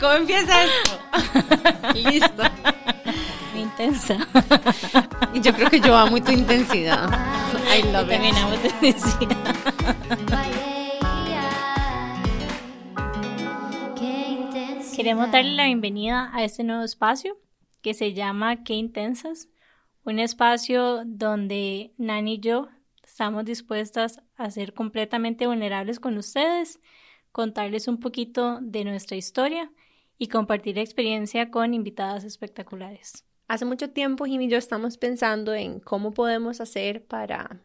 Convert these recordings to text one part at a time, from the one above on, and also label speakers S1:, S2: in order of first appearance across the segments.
S1: ¿Cómo empieza esto? Listo.
S2: Muy intensa.
S1: Y yo creo que yo amo tu intensidad. I love it.
S2: También amo tu intensidad. Queremos darle la bienvenida a este nuevo espacio que se llama Qué Intensas, un espacio donde Nani y yo estamos dispuestas a ser completamente vulnerables con ustedes, contarles un poquito de nuestra historia y compartir experiencia con invitadas espectaculares.
S1: Hace mucho tiempo Jimmy y yo estamos pensando en cómo podemos hacer para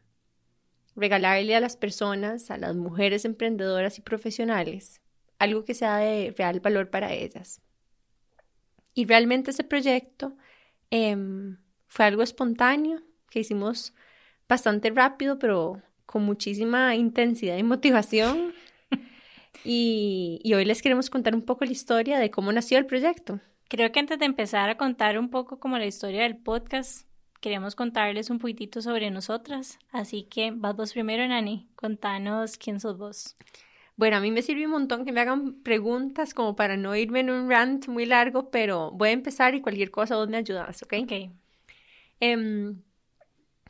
S1: regalarle a las personas, a las mujeres emprendedoras y profesionales, algo que sea de real valor para ellas. Y realmente ese proyecto em, fue algo espontáneo que hicimos bastante rápido, pero con muchísima intensidad y motivación. y, y hoy les queremos contar un poco la historia de cómo nació el proyecto.
S2: Creo que antes de empezar a contar un poco como la historia del podcast, queremos contarles un poquitito sobre nosotras. Así que vas vos primero, Nani. Contanos quién sos vos.
S1: Bueno, a mí me sirve un montón que me hagan preguntas como para no irme en un rant muy largo, pero voy a empezar y cualquier cosa vos me ayudas, ¿ok?
S2: Ok.
S1: Em,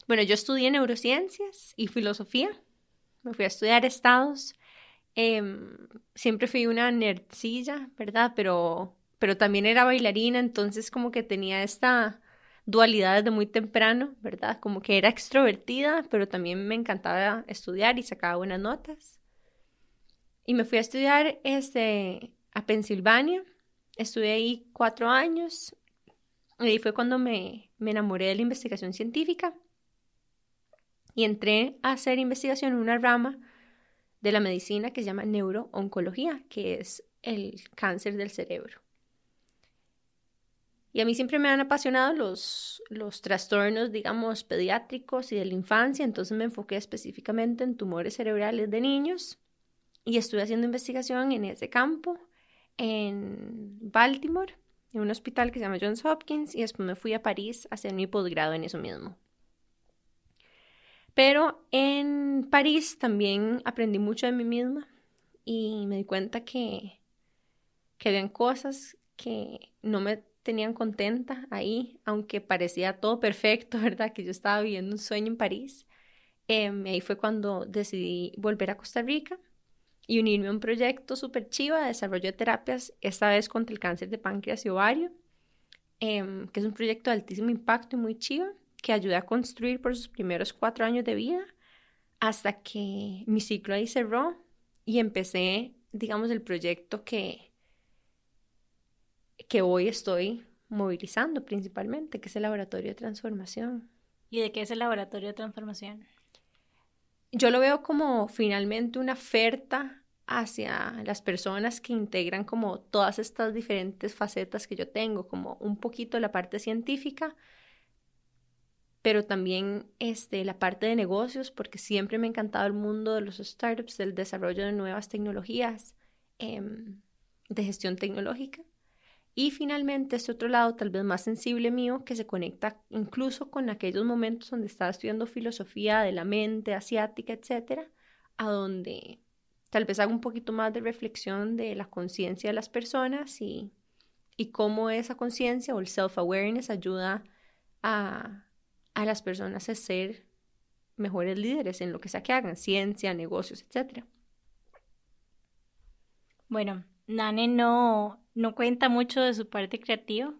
S1: bueno, yo estudié neurociencias y filosofía. Me fui a estudiar estados. Em, siempre fui una nerdcilla, ¿verdad? Pero, pero también era bailarina, entonces como que tenía esta dualidad desde muy temprano, ¿verdad? Como que era extrovertida, pero también me encantaba estudiar y sacaba buenas notas. Y me fui a estudiar este, a Pensilvania. Estuve ahí cuatro años. Ahí fue cuando me, me enamoré de la investigación científica. Y entré a hacer investigación en una rama de la medicina que se llama neurooncología, que es el cáncer del cerebro. Y a mí siempre me han apasionado los, los trastornos, digamos, pediátricos y de la infancia, entonces me enfoqué específicamente en tumores cerebrales de niños y estuve haciendo investigación en ese campo, en Baltimore, en un hospital que se llama Johns Hopkins, y después me fui a París a hacer mi posgrado en eso mismo. Pero en París también aprendí mucho de mí misma y me di cuenta que, que habían cosas que no me tenían contenta ahí, aunque parecía todo perfecto, ¿verdad? Que yo estaba viviendo un sueño en París. Eh, ahí fue cuando decidí volver a Costa Rica y unirme a un proyecto súper chiva de desarrollo de terapias, esta vez contra el cáncer de páncreas y ovario, eh, que es un proyecto de altísimo impacto y muy chiva, que ayuda a construir por sus primeros cuatro años de vida, hasta que mi ciclo ahí cerró y empecé, digamos, el proyecto que, que hoy estoy movilizando principalmente, que es el laboratorio de transformación.
S2: ¿Y de qué es el laboratorio de transformación?
S1: Yo lo veo como finalmente una oferta hacia las personas que integran como todas estas diferentes facetas que yo tengo, como un poquito la parte científica, pero también este, la parte de negocios, porque siempre me ha encantado el mundo de los startups, del desarrollo de nuevas tecnologías, eh, de gestión tecnológica. Y finalmente este otro lado, tal vez más sensible mío, que se conecta incluso con aquellos momentos donde estaba estudiando filosofía de la mente asiática, etcétera, a donde tal vez hago un poquito más de reflexión de la conciencia de las personas y, y cómo esa conciencia o el self-awareness ayuda a, a las personas a ser mejores líderes en lo que sea que hagan, ciencia, negocios, etcétera.
S2: Bueno, Nane no, no cuenta mucho de su parte creativa,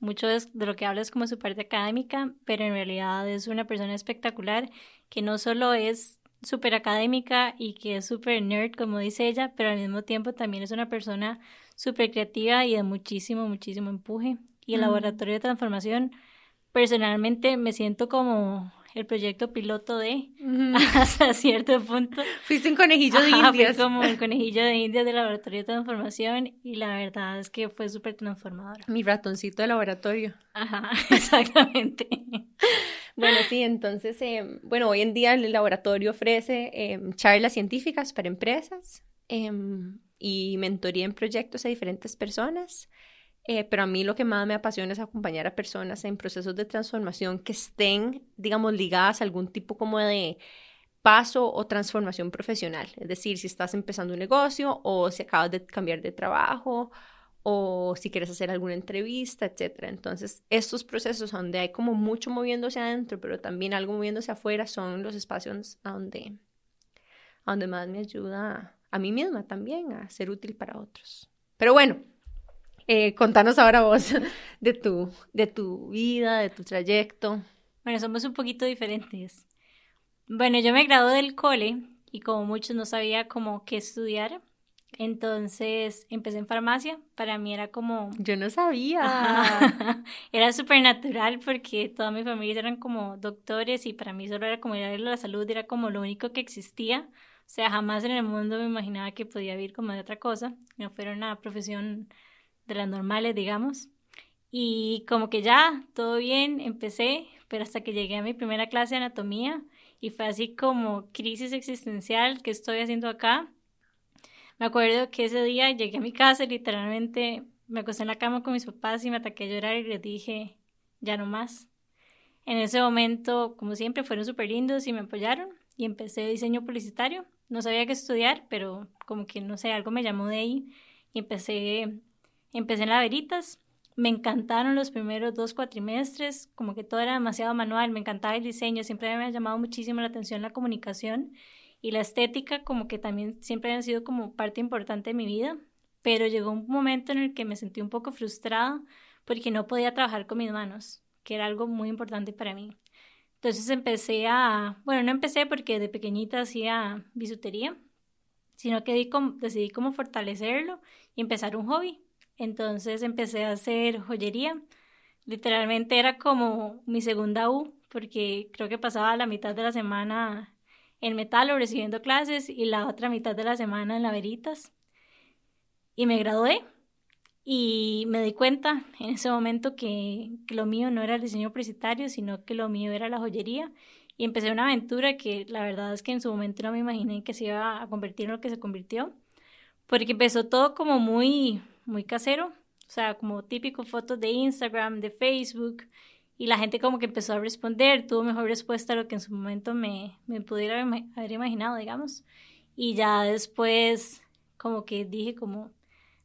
S2: mucho de, lo que habla es como su parte académica, pero en realidad es una persona espectacular que no solo es súper académica y que es súper nerd, como dice ella, pero al mismo tiempo también es una persona súper creativa y de muchísimo, muchísimo empuje. Y el mm. laboratorio de transformación, personalmente me siento como el proyecto piloto de uh -huh. hasta cierto punto.
S1: Fuiste un conejillo de
S2: Ajá,
S1: indias.
S2: Fui como el conejillo de indias del laboratorio de transformación y la verdad es que fue súper transformador.
S1: Mi ratoncito de laboratorio.
S2: Ajá, exactamente.
S1: bueno, sí, entonces, eh, bueno, hoy en día el laboratorio ofrece eh, charlas científicas para empresas eh, y mentoría en proyectos a diferentes personas. Eh, pero a mí lo que más me apasiona es acompañar a personas en procesos de transformación que estén, digamos, ligadas a algún tipo como de paso o transformación profesional. Es decir, si estás empezando un negocio o si acabas de cambiar de trabajo o si quieres hacer alguna entrevista, etc. Entonces, estos procesos donde hay como mucho moviéndose adentro, pero también algo moviéndose afuera, son los espacios a donde, a donde más me ayuda a mí misma también a ser útil para otros. Pero bueno, eh, contanos ahora vos de tu, de tu vida, de tu trayecto.
S2: Bueno, somos un poquito diferentes. Bueno, yo me gradué del cole y como muchos no sabía cómo qué estudiar, entonces empecé en farmacia. Para mí era como...
S1: Yo no sabía.
S2: era súper natural porque toda mi familia eran como doctores y para mí solo era como ir la salud, era como lo único que existía. O sea, jamás en el mundo me imaginaba que podía vivir como de otra cosa. No fuera una profesión de las normales, digamos. Y como que ya, todo bien, empecé, pero hasta que llegué a mi primera clase de anatomía y fue así como crisis existencial, ¿qué estoy haciendo acá? Me acuerdo que ese día llegué a mi casa y literalmente me acosté en la cama con mis papás y me ataqué a llorar y les dije, ya no más. En ese momento, como siempre, fueron súper lindos y me apoyaron y empecé diseño publicitario. No sabía qué estudiar, pero como que no sé, algo me llamó de ahí y empecé Empecé en la Veritas, me encantaron los primeros dos cuatrimestres, como que todo era demasiado manual, me encantaba el diseño, siempre me ha llamado muchísimo la atención la comunicación y la estética, como que también siempre han sido como parte importante de mi vida, pero llegó un momento en el que me sentí un poco frustrada porque no podía trabajar con mis manos, que era algo muy importante para mí. Entonces empecé a, bueno, no empecé porque de pequeñita hacía bisutería, sino que decidí como fortalecerlo y empezar un hobby. Entonces empecé a hacer joyería. Literalmente era como mi segunda U, porque creo que pasaba la mitad de la semana en metal o recibiendo clases y la otra mitad de la semana en la veritas. Y me gradué y me di cuenta en ese momento que, que, lo mío no era el diseño publicitario, sino que lo mío era la joyería. Y empecé una aventura que la verdad es que en su momento no me imaginé que se iba a convertir en lo que se convirtió, porque empezó todo como muy, muy casero, o sea, como típico fotos de Instagram, de Facebook, y la gente como que empezó a responder, tuvo mejor respuesta a lo que en su momento me, me pudiera haber imaginado, digamos. Y ya después como que dije como,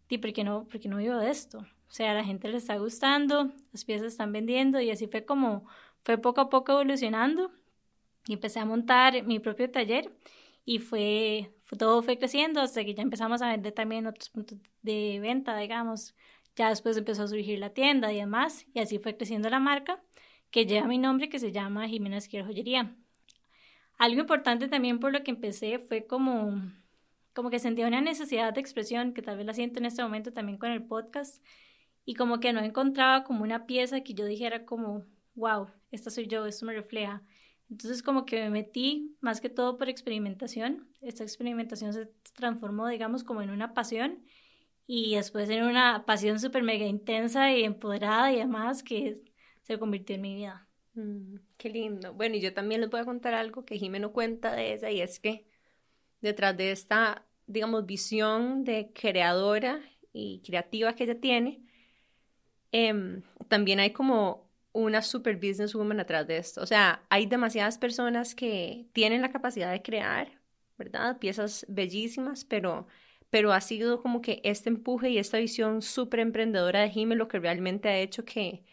S2: ¿y por qué no, por qué no vivo de esto? O sea, la gente le está gustando, las piezas están vendiendo y así fue como, fue poco a poco evolucionando y empecé a montar mi propio taller y fue, todo fue creciendo hasta que ya empezamos a vender también otros puntos de venta, digamos. Ya después empezó a surgir la tienda y demás, y así fue creciendo la marca que lleva mi nombre, que se llama Jimena Esquier Joyería. Algo importante también por lo que empecé fue como, como que sentía una necesidad de expresión, que tal vez la siento en este momento también con el podcast, y como que no encontraba como una pieza que yo dijera como, wow, esta soy yo, esto me refleja. Entonces como que me metí más que todo por experimentación. Esta experimentación se transformó, digamos, como en una pasión y después en una pasión súper mega intensa y empoderada y además que se convirtió en mi vida.
S1: Mm, qué lindo. Bueno, y yo también les voy a contar algo que Jimeno cuenta de esa y es que detrás de esta, digamos, visión de creadora y creativa que ella tiene, em, también hay como una super businesswoman atrás de esto. O sea, hay demasiadas personas que tienen la capacidad de crear, ¿verdad? Piezas bellísimas, pero, pero ha sido como que este empuje y esta visión súper emprendedora de Jimmy lo que realmente ha hecho que,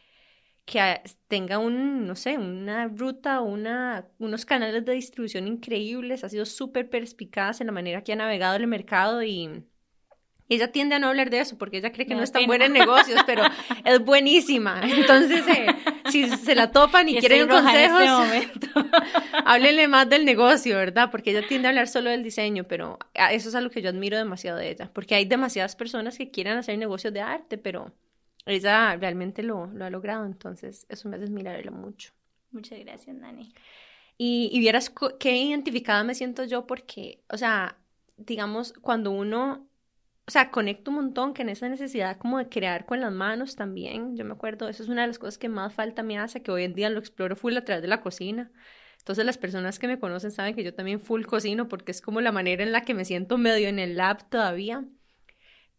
S1: que tenga un, no sé, una ruta, una, unos canales de distribución increíbles, ha sido súper perspicaz en la manera que ha navegado el mercado y, ella tiende a no hablar de eso porque ella cree que no, es tan buena en negocios, pero es buenísima. Entonces, eh, si se la topan y, quieren consejos, este háblenle más del negocio, ¿verdad? Porque ella tiende a hablar solo del diseño, pero eso es algo que yo admiro demasiado de ella, porque hay demasiadas personas que quieren hacer negocios de arte, pero ella realmente lo, lo ha logrado, entonces eso me hace admirarla mucho.
S2: Muchas gracias, Nani.
S1: Y, y vieras qué identificada me siento yo porque, o sea, digamos, cuando uno o sea, conecto un montón que en esa necesidad como de crear con las manos también, yo me acuerdo, eso es una de las cosas que más falta me hace, que hoy en día lo exploro full a través de la cocina. Entonces las personas que me conocen saben que yo también full cocino porque es como la manera en la que me siento medio en el lab todavía.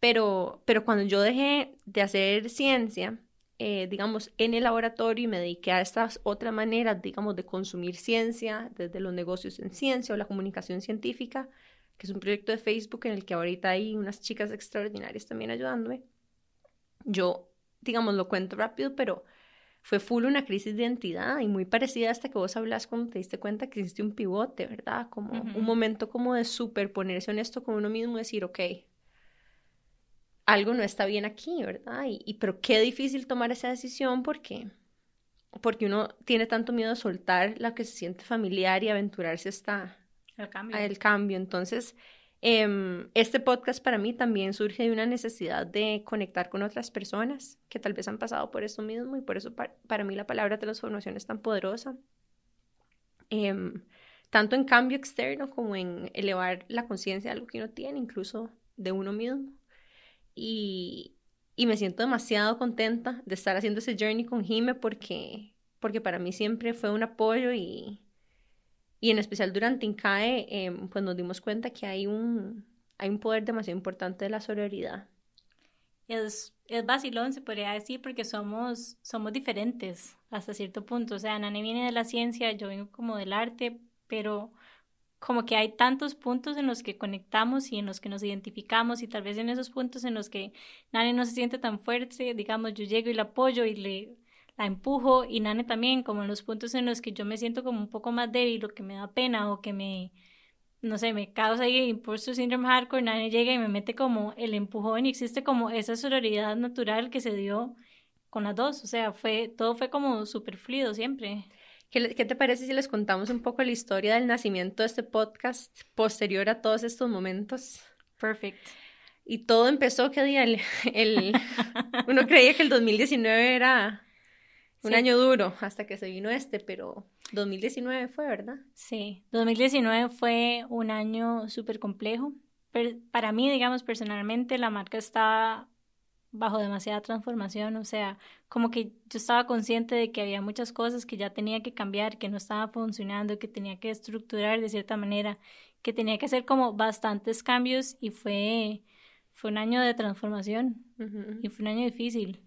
S1: Pero, pero cuando yo dejé de hacer ciencia, eh, digamos, en el laboratorio y me dediqué a estas otras maneras, digamos, de consumir ciencia, desde los negocios en ciencia o la comunicación científica, que es un proyecto de Facebook en el que ahorita hay unas chicas extraordinarias también ayudándome. Yo, digamos, lo cuento rápido, pero fue full una crisis de identidad y muy parecida hasta que vos hablas cuando te diste cuenta que existe un pivote, ¿verdad? Como un momento como de superponerse honesto con uno mismo y decir, ok, algo no está bien aquí, ¿verdad? Y, pero qué difícil tomar esa decisión porque, porque uno tiene tanto miedo a soltar la que se siente familiar y aventurarse hasta
S2: el cambio.
S1: Entonces, em, este podcast para mí también surge de una necesidad de conectar con otras personas que tal vez han pasado por esto mismo y por eso para mí la palabra transformación es tan poderosa. Em, tanto en cambio externo como en elevar la conciencia de algo que uno tiene, incluso de uno mismo y, y me siento demasiado contenta de estar haciendo ese journey con Jime porque, porque para mí siempre fue un apoyo y, y en especial durante INCAE, eh, pues nos dimos cuenta que hay un, hay un poder demasiado importante de la sororidad.
S2: Es, es vacilón, se podría decir, porque somos, somos diferentes hasta cierto punto. O sea, Nane viene de la ciencia, yo vengo como del arte, pero como que hay tantos puntos en los que conectamos y en los que nos identificamos y tal vez en esos puntos en los que Nane no se siente tan fuerte, digamos, yo llego y la apoyo y le la empujo y Nane también, como en los puntos en los que yo me siento como un poco más débil o que me da pena o que me, no sé, me causa ahí impulso síndrome hardcore, Nane llega y me mete como el empujón y existe como esa sororidad natural que se dio con las dos, o sea, fue, todo fue como súper fluido siempre.
S1: ¿Qué, te parece si les contamos un poco la historia del nacimiento de este podcast posterior a todos estos momentos?
S2: Perfecto.
S1: Y todo empezó, ¿qué día? El, el uno creía que el 2019 era un año duro hasta que se vino este, pero 2019 fue, ¿verdad?
S2: Sí, 2019 fue un año súper complejo. para mí, digamos, personalmente, la marca está bajo demasiada transformación, o sea, como que yo estaba consciente de que había muchas cosas que ya tenía que cambiar, que no estaba funcionando, que tenía que estructurar de cierta manera, que tenía que hacer como bastantes cambios y fue, fue un año de transformación y fue un año difícil.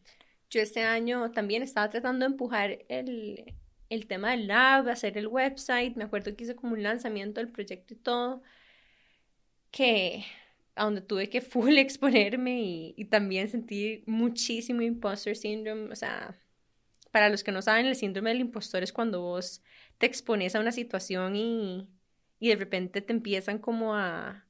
S1: Yo este año también estaba tratando de empujar el, el tema del lab, hacer el website, me acuerdo que hice como un lanzamiento del proyecto y todo, que donde tuve que full exponerme y, y también sentí muchísimo imposter syndrome. O sea, para los que no saben, el síndrome del impostor es cuando vos te expones a una situación y, y de repente te empiezan como a,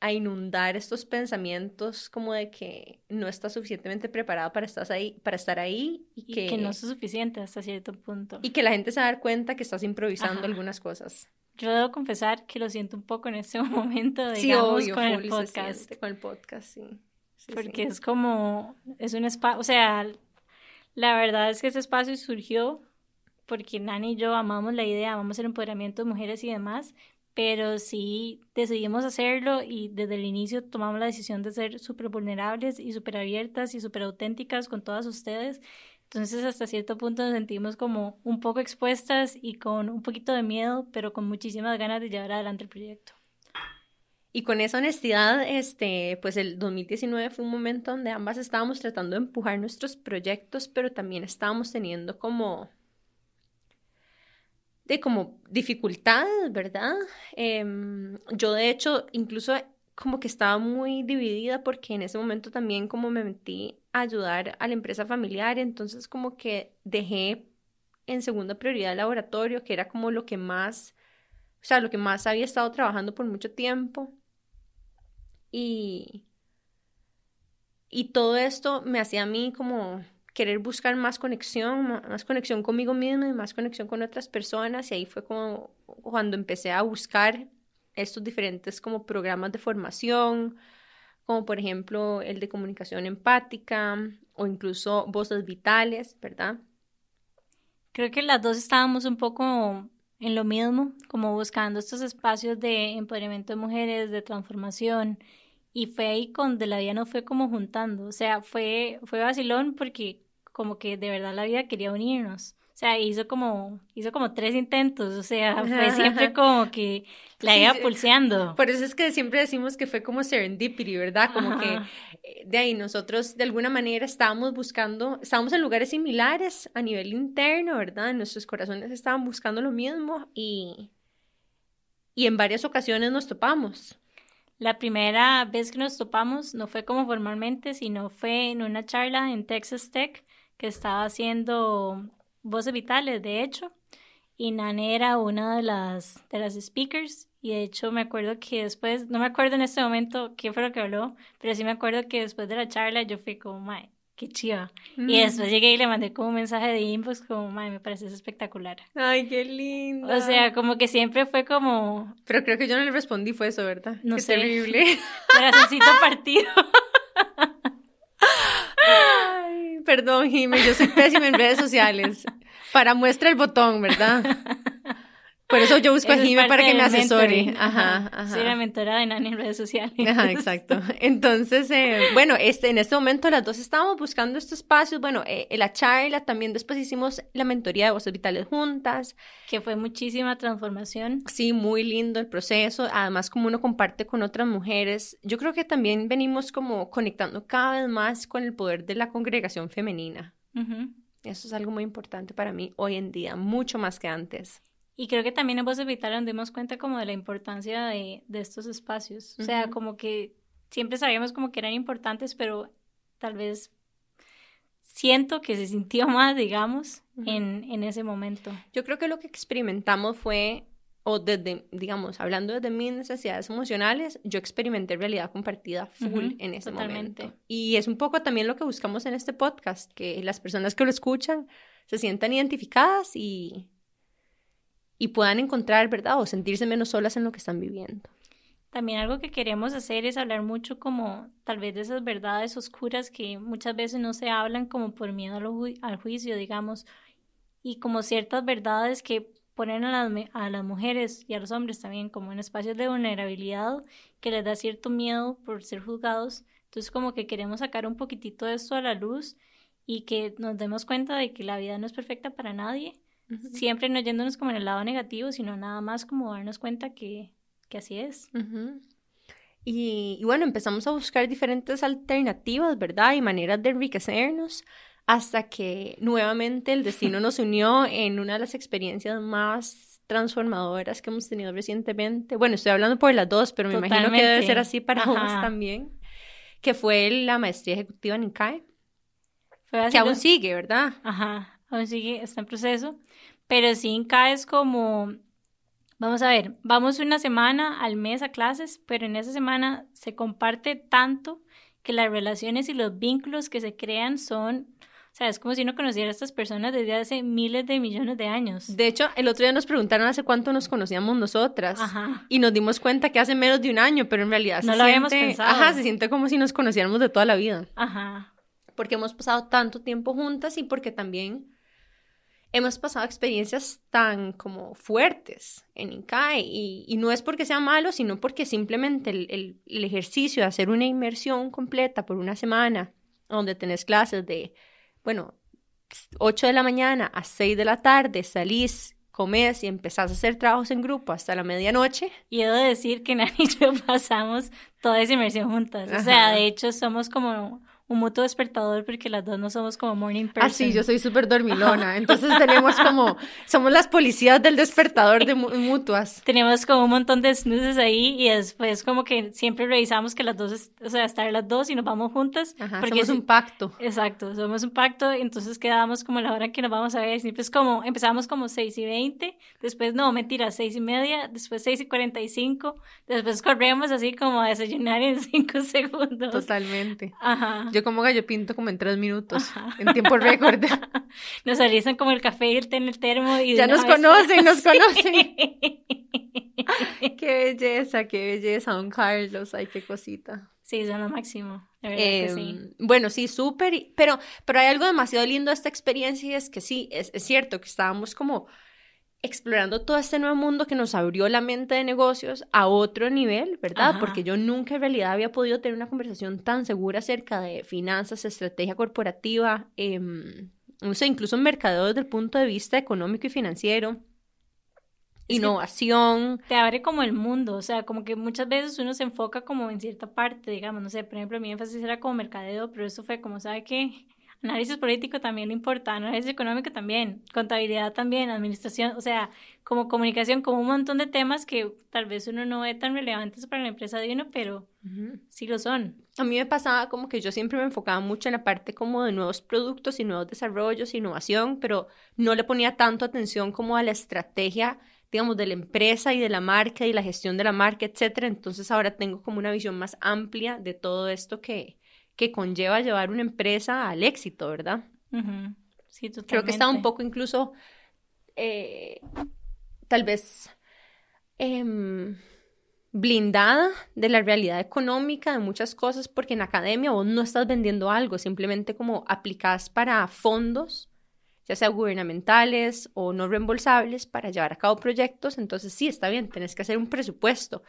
S1: a inundar estos pensamientos como de que no estás suficientemente preparado para estar ahí, para estar ahí
S2: y, que, no es suficiente hasta cierto punto.
S1: Y que la gente se va a dar cuenta que estás improvisando algunas cosas.
S2: Yo debo confesar que lo siento un poco en este momento, digamos, con el podcast.
S1: con el podcast, sí.
S2: Porque es como, es un espacio, o sea, la verdad es que ese espacio surgió porque Nani y yo amamos la idea, amamos el empoderamiento de mujeres y demás, pero sí decidimos hacerlo y desde el inicio tomamos la decisión de ser súper vulnerables y súper abiertas y súper auténticas con todas ustedes entonces hasta cierto punto nos sentimos como un poco expuestas y con un poquito de miedo, pero con muchísimas ganas de llevar adelante el proyecto.
S1: Y con esa honestidad, este, pues el 2019 fue un momento donde ambas estábamos tratando de empujar nuestros proyectos, pero también estábamos teniendo como de como dificultades, ¿verdad? Em, yo de hecho incluso como que estaba muy dividida porque en ese momento también como me metí a ayudar a la empresa familiar, entonces como que dejé en segunda prioridad el laboratorio, que era como lo que más, o sea, lo que más había estado trabajando por mucho tiempo. Y, y todo esto me hacía a mí como querer buscar más conexión, más conexión conmigo misma y más conexión con otras personas. Y ahí fue como cuando empecé a buscar estos diferentes como programas de formación, como por ejemplo el de comunicación empática o incluso voces vitales, ¿verdad?
S2: Creo que las dos estábamos un poco en lo mismo, como buscando estos espacios de empoderamiento de mujeres, de transformación, y fue ahí donde la vida nos fue como juntando, o sea, fue, fue vacilón porque como que de verdad la vida quería unirnos, sea, hizo como, hizo como tres intentos, o sea, fue siempre como que la iba pulseando.
S1: Por eso es que siempre decimos que fue como serendipity, ¿verdad? Como que eh, de ahí nosotros de alguna manera estábamos buscando, estábamos en lugares similares a nivel interno, ¿verdad? Nuestros corazones estaban buscando lo mismo y, y en varias ocasiones nos topamos.
S2: La primera vez que nos topamos no fue como formalmente, sino fue en una charla en Texas Tech que estaba haciendo voces vitales, de hecho, y Nane era una de las, de las speakers, y de hecho me acuerdo que después, no me acuerdo en este momento qué fue lo que habló, pero sí me acuerdo que después de la charla yo fui como, mae, qué chiva. Y mm. después llegué y le mandé como un mensaje de inbox como, mae, me parece espectacular.
S1: Ay, qué lindo.
S2: O sea, como que siempre fue como...
S1: Pero creo que yo no le respondí, fue eso, ¿verdad? No qué sé. terrible.
S2: Corazoncito partido.
S1: perdón, Jimmy, yo soy pésima en redes sociales. Para muestra el botón, ¿verdad? Por eso yo busco a Jimmy para que me asesore. Ajá, ajá.
S2: Soy la mentora de Nani en redes sociales.
S1: Ajá, exacto. Entonces, eh, bueno, este, en este momento las dos estábamos buscando estos espacios. Bueno, eh, la charla, también después hicimos la mentoría de voces vitales juntas.
S2: Que fue muchísima transformación.
S1: Sí, muy lindo el proceso. Además, como uno comparte con otras mujeres, yo creo que también venimos como conectando cada vez más con el poder de la congregación femenina. Eso es algo muy importante para mí hoy en día, mucho más que antes.
S2: Y creo que también en Voz Vital nos dimos cuenta como de la importancia de, de estos espacios. O sea, como que siempre sabíamos como que eran importantes, pero tal vez siento que se sintió más, digamos, en, en ese momento.
S1: Yo creo que lo que experimentamos fue, o desde, digamos, hablando desde mis necesidades emocionales, yo experimenté realidad compartida full en ese momento. Y es un poco también lo que buscamos en este podcast, que las personas que lo escuchan se sientan identificadas y y puedan encontrar, ¿verdad? O sentirse menos solas en lo que están viviendo.
S2: También algo que queremos hacer es hablar mucho como tal vez de esas verdades oscuras que muchas veces no se hablan como por miedo al, juicio, digamos, y como ciertas verdades que ponen a las, a las mujeres y a los hombres también como en espacios de vulnerabilidad que les da cierto miedo por ser juzgados. Entonces como que queremos sacar un poquitito de esto a la luz y que nos demos cuenta de que la vida no es perfecta para nadie Siempre no yéndonos como en el lado negativo, sino nada más como darnos cuenta que, que así es.
S1: y, bueno, empezamos a buscar diferentes alternativas, ¿verdad? Y maneras de enriquecernos hasta que nuevamente el destino nos unió en una de las experiencias más transformadoras que hemos tenido recientemente. Bueno, estoy hablando por las dos, pero me imagino que debe ser así para vos también, que fue la maestría ejecutiva en INCAE, que aún sigue, ¿verdad?
S2: Ajá, aún sigue, está en proceso. Pero sí, Inca es como, vamos a ver, vamos una semana al mes a clases, pero en esa semana se comparte tanto que las relaciones y los vínculos que se crean son o sea, es como si uno conociera a estas personas desde hace miles de millones de años.
S1: De hecho, el otro día nos preguntaron hace cuánto nos conocíamos nosotras. Ajá. Y nos dimos cuenta que hace menos de un año, pero en realidad
S2: no
S1: se
S2: lo habíamos pensado.
S1: Ajá, se siente como si nos conociéramos de toda la vida.
S2: Ajá.
S1: Porque hemos pasado tanto tiempo juntas y porque también hemos pasado experiencias tan como fuertes en INCAE y, no es porque sea malo, sino porque simplemente el, ejercicio de hacer una inmersión completa por una semana, donde tenés clases de, bueno, 8 de la mañana a 6 de la tarde, salís, comés y empezás a hacer trabajos en grupo hasta la medianoche.
S2: Y he de decir que Nani y yo pasamos toda esa inmersión juntas. O sea, de hecho somos como un mutuo despertador porque las dos no somos como morning person.
S1: Ah, sí, yo soy súper dormilona. Entonces tenemos como, somos las policías del despertador de mutuas.
S2: Tenemos como un montón de snoozes ahí y después como que siempre revisamos que las dos, o sea, estar las dos y nos vamos juntas.
S1: Ajá, porque somos un pacto.
S2: Exacto, somos un pacto entonces quedamos como la hora que nos vamos a ver. Siempre es como, empezamos como 6 y 20, después no, mentira, 6 y media, después 6 y 45, después corremos así como a desayunar en 5 segundos.
S1: Totalmente.
S2: Ajá
S1: como gallo pinto como en tres minutos, en tiempo récord.
S2: nos alisan como el café y el té en el termo. Y
S1: ya nos conocen, nos conocen. qué belleza, qué belleza, don Carlos, ay, qué cosita.
S2: Sí, son lo máximo.
S1: Em, bueno, sí, súper, pero, pero hay algo demasiado lindo de esta experiencia y es que sí, es, es cierto que estábamos como explorando todo este nuevo mundo que nos abrió la mente de negocios a otro nivel, ¿verdad? Porque yo nunca en realidad había podido tener una conversación tan segura acerca de finanzas, estrategia corporativa, em, no sé, incluso mercadeo desde el punto de vista económico y financiero. Innovación.
S2: Te abre como el mundo, o sea, como que muchas veces uno se enfoca como en cierta parte, digamos, no sé, por ejemplo, mi énfasis era como mercadeo, pero eso fue como, ¿sabe qué? Análisis político también le importa, análisis económico también, contabilidad también, administración, o sea, como comunicación, como un montón de temas que tal vez uno no ve tan relevantes para la empresa de uno, pero sí lo son.
S1: A mí me pasaba como que yo siempre me enfocaba mucho en la parte como de nuevos productos y nuevos desarrollos, innovación, pero no le ponía tanto atención como a la estrategia digamos, de la empresa y de la marca y la gestión de la marca, etcétera. Entonces ahora tengo como una visión más amplia de todo esto que, que conlleva llevar una empresa al éxito, ¿verdad?
S2: Sí, totalmente.
S1: Creo que está un poco incluso, eh, tal vez, em, blindada de la realidad económica, de muchas cosas, porque en academia vos no estás vendiendo algo, simplemente como aplicás para fondos, ya sea gubernamentales o no reembolsables, para llevar a cabo proyectos. Entonces, sí, está bien, tenés que hacer un presupuesto,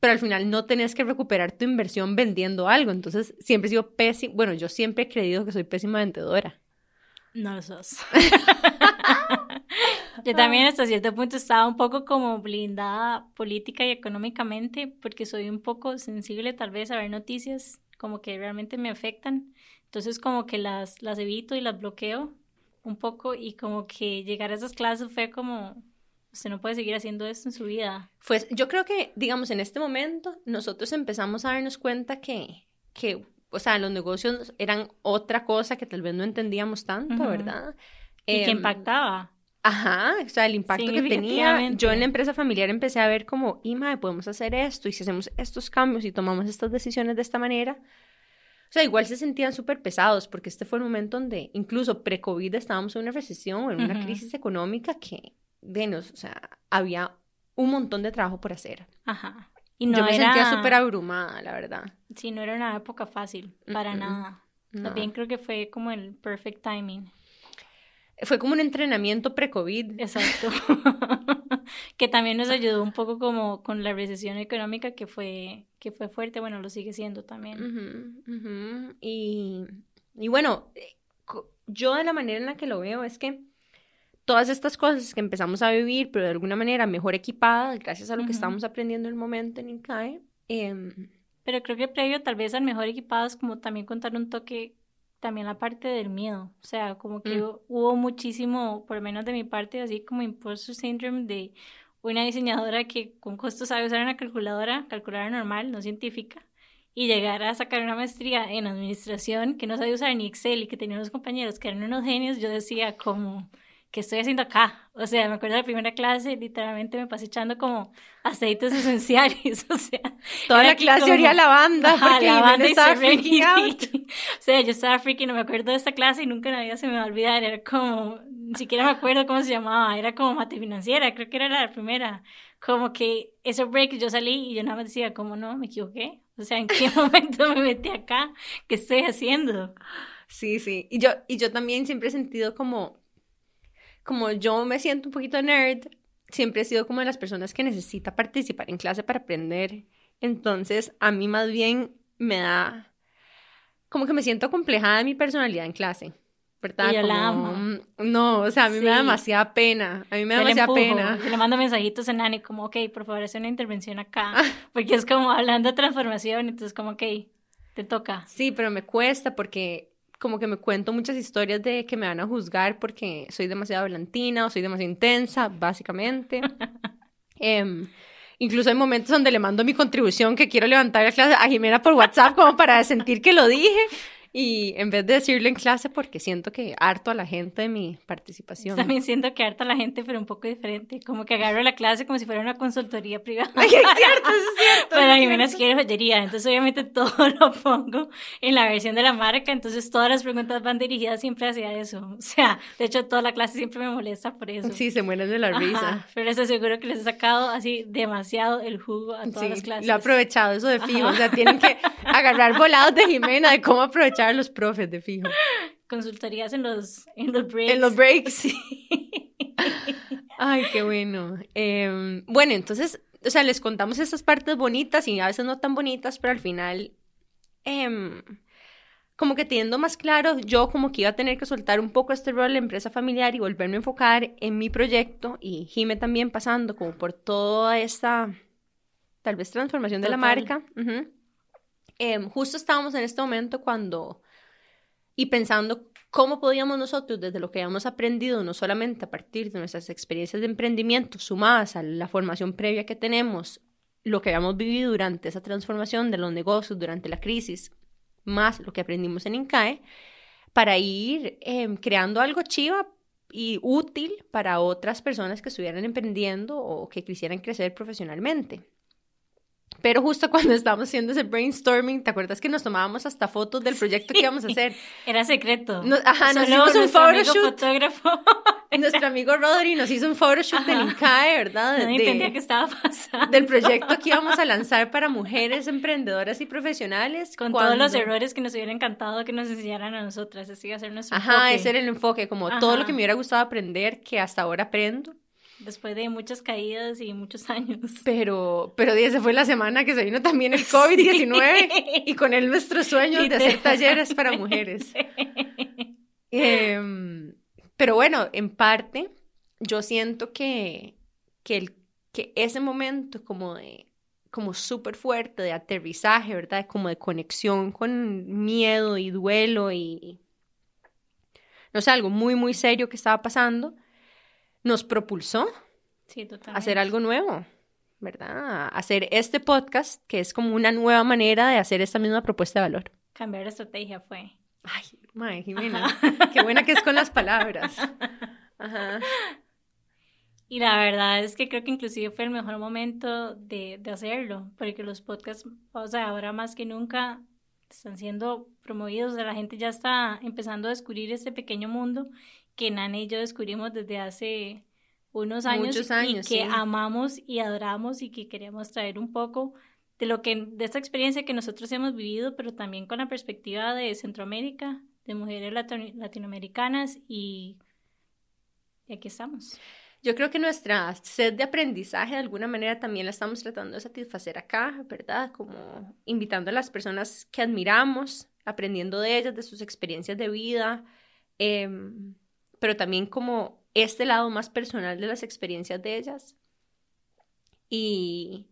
S1: pero al final no tenés que recuperar tu inversión vendiendo algo. Entonces, siempre he sido pésima, bueno, yo siempre he creído que soy pésima vendedora.
S2: No lo sos. yo también hasta cierto punto estaba un poco como blindada política y económicamente porque soy un poco sensible tal vez a ver noticias como que realmente me afectan. Entonces como que las, las evito y las bloqueo un poco y como que llegar a esas clases fue como usted no puede seguir haciendo esto en su vida.
S1: Pues yo creo que, digamos, en este momento nosotros empezamos a darnos cuenta que, que o sea, los negocios eran otra cosa que tal vez no entendíamos tanto, ¿verdad?
S2: Y que em, impactaba.
S1: Ajá, o sea, el impacto que tenía. Yo en la empresa familiar empecé a ver como, Ima, podemos hacer esto, y si hacemos estos cambios y tomamos estas decisiones de esta manera. O sea, igual se sentían súper pesados, porque este fue el momento donde, incluso pre-COVID, estábamos en una recesión o en una crisis económica que o sea, había un montón de trabajo por hacer.
S2: Ajá.
S1: Y no Yo me sentía súper abrumada, la verdad.
S2: Sí, no era una época fácil, para nada. También creo que fue como el perfect timing.
S1: Fue como un entrenamiento pre-COVID.
S2: Exacto. que también nos ayudó un poco como con la recesión económica que fue, que fue fuerte, bueno, lo sigue siendo también.
S1: Y, y bueno, eh, yo de la manera en la que lo veo es que todas estas cosas que empezamos a vivir, pero de alguna manera mejor equipadas, gracias a lo que estamos aprendiendo en el momento en ICAE. Em,
S2: pero creo que previo tal vez al mejor equipados, como también contar un toque, también la parte del miedo. O sea, como que mm. hubo muchísimo, por lo menos de mi parte, así como impostor syndrome de una diseñadora que con costo sabe usar una calculadora, calculadora normal, no científica, y llegar a sacar una maestría en administración que no sabía usar ni Excel y que tenía unos compañeros que eran unos genios, yo decía como ¿qué estoy haciendo acá? O sea, me acuerdo de la primera clase, literalmente me pasé echando como aceites esenciales, o sea.
S1: Toda la clase olía lavanda, porque la banda estaba freaking out.
S2: o sea, yo estaba freaking, no me acuerdo de esta clase y nunca en la vida se me va a olvidar, era como, ni siquiera me acuerdo cómo se llamaba, era como mate financiera, creo que era la primera. Como que ese break yo salí y yo nada más decía, ¿cómo no? Me equivoqué. O sea, ¿en qué momento me metí acá? ¿Qué estoy haciendo?
S1: Sí, sí. Y yo, y yo también siempre he sentido como como yo me siento un poquito nerd, siempre he sido como de las personas que necesita participar en clase para aprender. Entonces, a mí más bien me da como que me siento complejada de mi personalidad en clase. ¿Verdad?
S2: Y la amo.
S1: No, o sea, a mí me da demasiada pena. A mí me da demasiada pena.
S2: le mando mensajitos a Nani como, ok, por favor, haz una intervención acá. Porque es como hablando de transformación, entonces como, ok, te toca.
S1: Sí, pero me cuesta porque como que me cuento muchas historias de que me van a juzgar porque soy demasiado blantina o soy demasiado intensa, básicamente. Em, incluso hay momentos donde le mando mi contribución que quiero levantar la clase a Jimena por WhatsApp como para sentir que lo dije. Y en vez de decirlo en clase, porque siento que harto a la gente de mi participación.
S2: También siento que harto a la gente, pero un poco diferente. Como que agarro la clase como si fuera una consultoría privada.
S1: es cierto, es cierto.
S2: Pero a mí me quiere joyería. Entonces, obviamente, todo lo pongo en la versión de la marca. Entonces, todas las preguntas van dirigidas siempre hacia eso. O sea, de hecho, toda la clase siempre me molesta por eso.
S1: Sí, se mueren de la risa.
S2: pero les aseguro que les he sacado así demasiado el jugo a todas las clases.
S1: Lo he aprovechado, eso de fijo. O sea, tienen que agarrar volados de Jimena de cómo aprovechar los profes de fijo.
S2: Consultarías en los, en los breaks.
S1: En los breaks. Sí. Ay, qué bueno. Em, bueno, entonces, o sea, les contamos estas partes bonitas y a veces no tan bonitas, pero al final, em, como que teniendo más claro, yo como que iba a tener que soltar un poco este rol de empresa familiar y volverme a enfocar en mi proyecto y Jime también pasando como por toda esta, tal vez, transformación de la marca. Em, justo estábamos en este momento cuando, y pensando cómo podíamos nosotros, desde lo que habíamos aprendido, no solamente a partir de nuestras experiencias de emprendimiento, sumadas a la formación previa que tenemos, lo que habíamos vivido durante esa transformación de los negocios, durante la crisis, más lo que aprendimos en INCAE, para ir em, creando algo chiva y útil para otras personas que estuvieran emprendiendo o que quisieran crecer profesionalmente. Pero justo cuando estábamos haciendo ese brainstorming, ¿te acuerdas que nos tomábamos hasta fotos del proyecto que íbamos a hacer?
S2: Era secreto.
S1: ajá, nos hicimos un photoshoot. fotógrafo. Nuestro amigo Rodri nos hizo un photoshoot del INCAE, ¿verdad?
S2: No entendía qué estaba pasando.
S1: Del proyecto que íbamos a lanzar para mujeres emprendedoras y profesionales.
S2: Con todos los errores que nos hubiera encantado que nos enseñaran a nosotras. Así iba a ser nuestro
S1: Ajá, ese era el enfoque, como todo lo que me hubiera gustado aprender, que hasta ahora aprendo
S2: después de muchas caídas y muchos años.
S1: Pero, pero esa fue la semana que se vino también el COVID-19 y con él nuestro sueño de hacer talleres para mujeres. Em, pero bueno, en parte, yo siento que, que, el, que ese momento como de como súper fuerte de aterrizaje, ¿verdad? Como de conexión con miedo y duelo y, no sé, algo muy, muy serio que estaba pasando, nos propulsó a hacer algo nuevo, ¿verdad? hacer este podcast, que es como una nueva manera de hacer esta misma propuesta de valor.
S2: Cambiar la estrategia fue.
S1: Ay, madre Jimena, qué buena que es con las palabras. Ajá.
S2: Y la verdad es que creo que inclusive fue el mejor momento de, de hacerlo, porque los podcasts, o sea, ahora más que nunca están siendo promovidos, la gente ya está empezando a descubrir este pequeño mundo que Nana y yo descubrimos desde hace unos años, y que amamos y adoramos y que queremos traer un poco de lo que de esta experiencia que nosotros hemos vivido, pero también con la perspectiva de Centroamérica, de mujeres latinoamericanas y, y aquí estamos.
S1: Yo creo que nuestra sed de aprendizaje de alguna manera también la estamos tratando de satisfacer acá, ¿verdad? Como invitando a las personas que admiramos, aprendiendo de ellas, de sus experiencias de vida, eh, pero también como este lado más personal de las experiencias de ellas. Y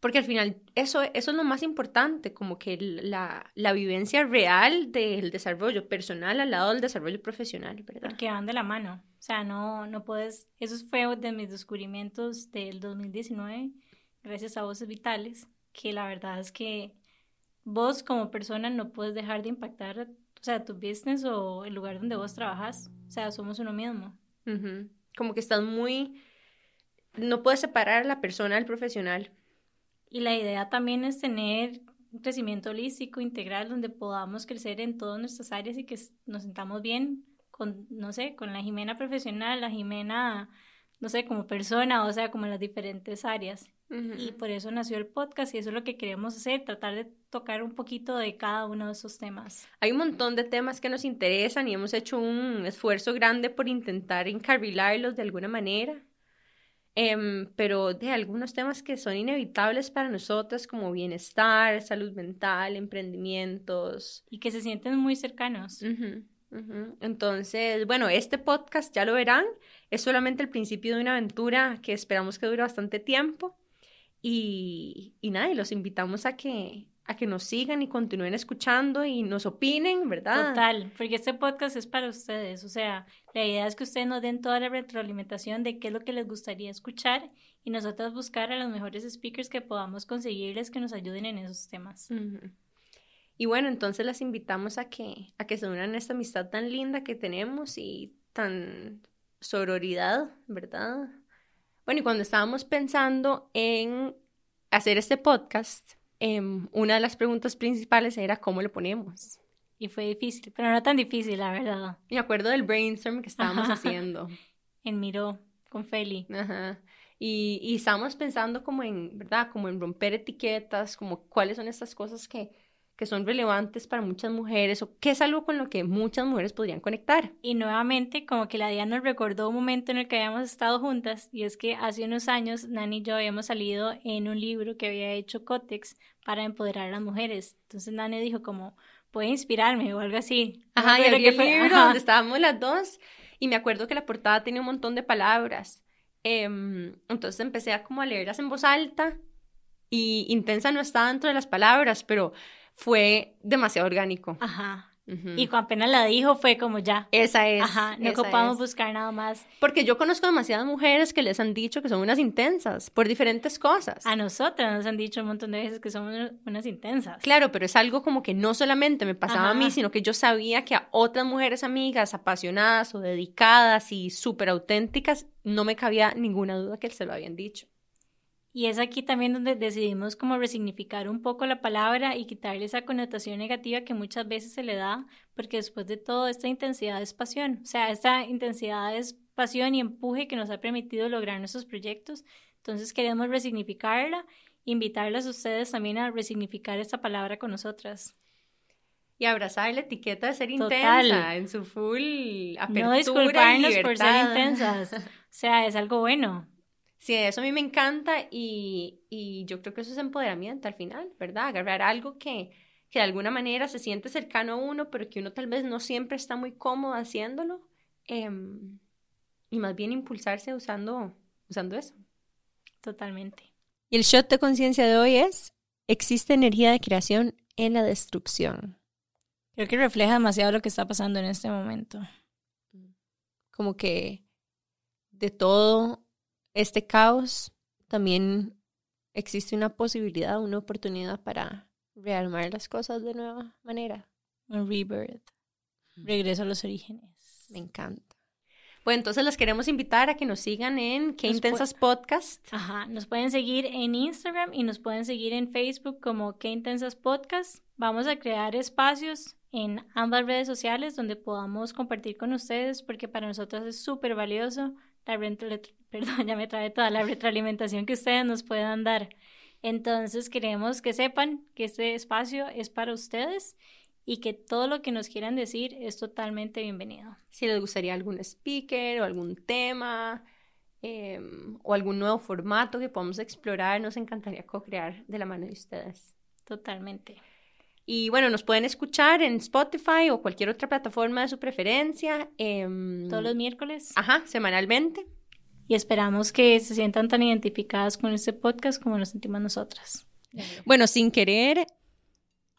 S1: porque al final eso, eso es lo más importante, como que la, la vivencia real del desarrollo personal al lado del desarrollo profesional, ¿verdad?
S2: Porque van de la mano, o sea, no, no puedes, eso fue de mis descubrimientos del 2019, gracias a Voces Vitales, que la verdad es que vos como persona no puedes dejar de impactar o sea, tu business o el lugar donde vos trabajas, o sea, somos uno mismo.
S1: Como que estás muy... No puedes separar a la persona del profesional.
S2: Y la idea también es tener un crecimiento holístico, integral, donde podamos crecer en todas nuestras áreas y que nos sentamos bien con, no sé, con la Jimena profesional, la Jimena, no sé, como persona, o sea, como en las diferentes áreas. Y por eso nació el podcast y eso es lo que queremos hacer, tratar de tocar un poquito de cada uno de esos temas.
S1: Hay un montón de temas que nos interesan y hemos hecho un esfuerzo grande por intentar encarrilarlos de alguna manera. Em, pero de algunos temas que son inevitables para nosotras como bienestar, salud mental, emprendimientos.
S2: Y que se sienten muy cercanos.
S1: Entonces, bueno, este podcast ya lo verán, es solamente el principio de una aventura que esperamos que dure bastante tiempo. Y, y nada, y los invitamos a que, a que nos sigan y continúen escuchando y nos opinen, ¿verdad?
S2: Total, porque este podcast es para ustedes, o sea, la idea es que ustedes nos den toda la retroalimentación de qué es lo que les gustaría escuchar y nosotros buscar a los mejores speakers que podamos conseguirles que nos ayuden en esos temas.
S1: Y bueno, entonces las invitamos a que, a que se unan a esta amistad tan linda que tenemos y tan sororidad, ¿verdad? Bueno, y cuando estábamos pensando en hacer este podcast, em, una de las preguntas principales era cómo lo ponemos.
S2: Y fue difícil, pero no tan difícil, la verdad.
S1: Me acuerdo del brainstorm que estábamos haciendo.
S2: En Miró, con Feli.
S1: Ajá. Y, y estábamos pensando como en, ¿verdad? Como en romper etiquetas, como cuáles son estas cosas que, que son relevantes para muchas mujeres o qué es algo con lo que muchas mujeres podrían conectar.
S2: Y nuevamente, como que la Diana nos recordó un momento en el que habíamos estado juntas y es que hace unos años Nani y yo habíamos salido en un libro que había hecho Cotex para empoderar a las mujeres. Entonces Nani dijo como, puede inspirarme o algo así.
S1: Ajá, y abrí el libro donde estábamos las dos y me acuerdo que la portada tenía un montón de palabras. Em, entonces empecé a como a leerlas en voz alta y intensa no estaba dentro de las palabras, pero fue demasiado orgánico.
S2: Ajá. Y cuando apenas la dijo fue como ya.
S1: Esa es.
S2: Ajá, no ocupamos buscar nada más.
S1: Porque yo conozco demasiadas mujeres que les han dicho que son unas intensas por diferentes cosas.
S2: A nosotras nos han dicho un montón de veces que somos unas intensas.
S1: Claro, pero es algo como que no solamente me pasaba a mí, sino que yo sabía que a otras mujeres amigas apasionadas o dedicadas y súper auténticas no me cabía ninguna duda que se lo habían dicho.
S2: Y es aquí también donde decidimos como resignificar un poco la palabra y quitarle esa connotación negativa que muchas veces se le da, porque después de todo esta intensidad es pasión, o sea, esta intensidad es pasión y empuje que nos ha permitido lograr nuestros proyectos. Entonces queremos resignificarla, invitarlas a ustedes también a resignificar esta palabra con nosotras.
S1: Y abrazar la etiqueta de ser intensa en su full apertura
S2: No disculparnos por ser intensas. O sea, es algo bueno.
S1: Sí, eso a mí me encanta y, y, yo creo que eso es empoderamiento al final, ¿verdad? Agarrar algo que, que de alguna manera se siente cercano a uno, pero que uno tal vez no siempre está muy cómodo haciéndolo em, y más bien impulsarse usando, usando eso.
S2: Totalmente.
S1: Y el shot de conciencia de hoy es, existe energía de creación en la destrucción.
S2: Creo que refleja demasiado lo que está pasando en este momento.
S1: Como que de todo este caos, también existe una posibilidad, una oportunidad para rearmar las cosas de nueva manera.
S2: Un rebirth. Regreso a los orígenes.
S1: Me encanta. Bueno, entonces las queremos invitar a que nos sigan en Qué Intensas Podcast.
S2: Ajá, nos pueden seguir en Instagram y nos pueden seguir en Facebook como Qué Intensas Podcast. Vamos a crear espacios en ambas redes sociales donde podamos compartir con ustedes porque para nosotros es súper valioso la perdón, ya me trae toda la retroalimentación que ustedes nos puedan dar. Entonces queremos que sepan que este espacio es para ustedes y que todo lo que nos quieran decir es totalmente bienvenido.
S1: Si les gustaría algún speaker o algún tema em, o algún nuevo formato que podamos explorar, nos encantaría co-crear de la mano de ustedes.
S2: Totalmente.
S1: Y bueno, nos pueden escuchar en Spotify o cualquier otra plataforma de su preferencia.
S2: Em, Todos los miércoles.
S1: Ajá, semanalmente.
S2: Y esperamos que se sientan tan identificadas con este podcast como nos sentimos nosotras.
S1: Bueno, sin querer.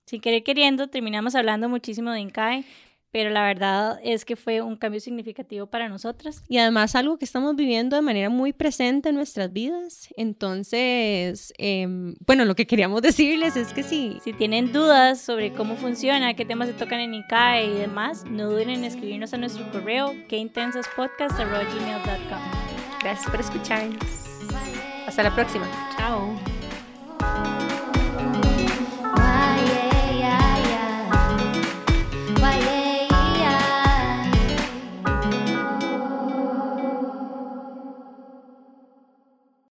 S2: Sin querer queriendo, terminamos hablando muchísimo de INCAE, pero la verdad es que fue un cambio significativo para nosotras.
S1: Y además algo que estamos viviendo de manera muy presente en nuestras vidas. Entonces, em, bueno, lo que queríamos decirles es que sí.
S2: Si tienen dudas sobre cómo funciona, qué temas se tocan en ICAE y demás, no duden en escribirnos a nuestro correo, queintensaspodcast.gmail.com.
S1: Gracias por escucharnos. Hasta la próxima.
S2: Chao.